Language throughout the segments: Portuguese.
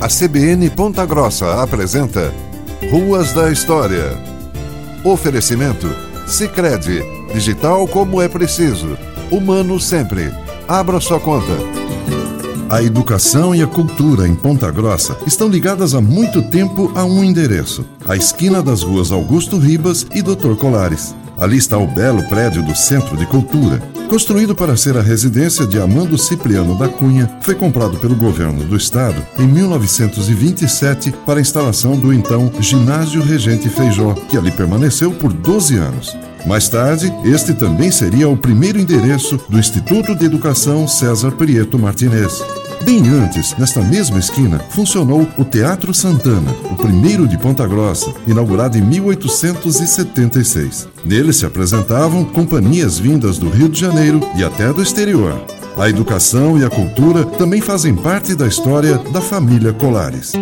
A CBN Ponta Grossa apresenta Ruas da História. Oferecimento Sicredi, digital como é preciso, humano sempre. Abra sua conta. A educação e a cultura em Ponta Grossa estão ligadas há muito tempo a um endereço: a esquina das ruas Augusto Ribas e Dr. Colares. Ali está o belo prédio do Centro de Cultura. Construído para ser a residência de Amando Cipriano da Cunha, foi comprado pelo governo do estado em 1927 para a instalação do então Ginásio Regente Feijó, que ali permaneceu por 12 anos. Mais tarde, este também seria o primeiro endereço do Instituto de Educação César Prieto Martinez. Bem antes, nesta mesma esquina, funcionou o Teatro Santana, o primeiro de Ponta Grossa, inaugurado em 1876. Nele se apresentavam companhias vindas do Rio de Janeiro e até do exterior. A educação e a cultura também fazem parte da história da família Colares.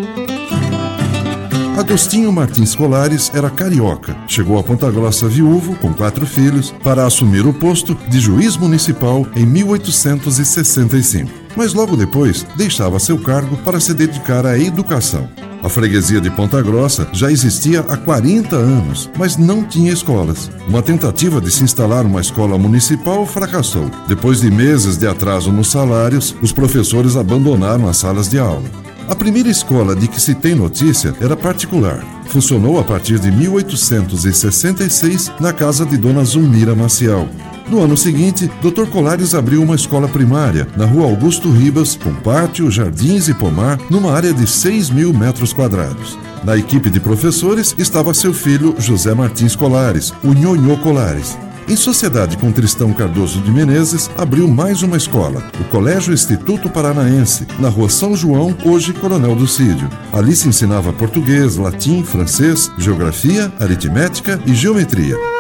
Agostinho Martins Colares era carioca. Chegou a Ponta Grossa viúvo, com quatro filhos, para assumir o posto de juiz municipal em 1865. Mas logo depois deixava seu cargo para se dedicar à educação. A freguesia de Ponta Grossa já existia há 40 anos, mas não tinha escolas. Uma tentativa de se instalar uma escola municipal fracassou. Depois de meses de atraso nos salários, os professores abandonaram as salas de aula. A primeira escola de que se tem notícia era particular. Funcionou a partir de 1866 na casa de Dona Zulmira Maciel. No ano seguinte, Dr. Colares abriu uma escola primária na rua Augusto Ribas, com pátio, jardins e pomar, numa área de 6 mil metros quadrados. Na equipe de professores estava seu filho José Martins Colares, o Nhonhô Colares. Em sociedade com Tristão Cardoso de Menezes, abriu mais uma escola, o Colégio Instituto Paranaense, na rua São João, hoje Coronel do Cídio. Ali se ensinava português, latim, francês, geografia, aritmética e geometria.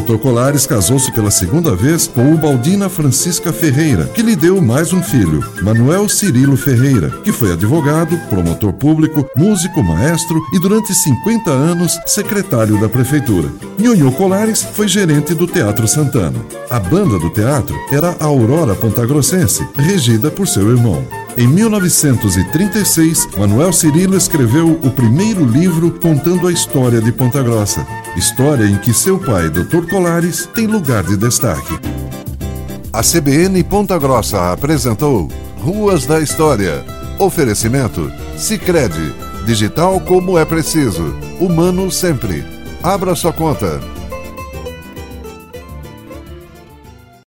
Dr. Colares casou-se pela segunda vez com Ubaldina Francisca Ferreira, que lhe deu mais um filho, Manuel Cirilo Ferreira, que foi advogado, promotor público, músico, maestro e durante 50 anos secretário da prefeitura. Nhonhô Colares foi gerente do Teatro Santana. A banda do teatro era a Aurora Pontagrossense, regida por seu irmão. Em 1936, Manuel Cirilo escreveu o primeiro livro contando a história de Ponta Grossa, história em que seu pai, Dr. Colares, tem lugar de destaque. A CBN Ponta Grossa apresentou Ruas da História. Oferecimento: Sicredi, digital como é preciso, humano sempre. Abra sua conta.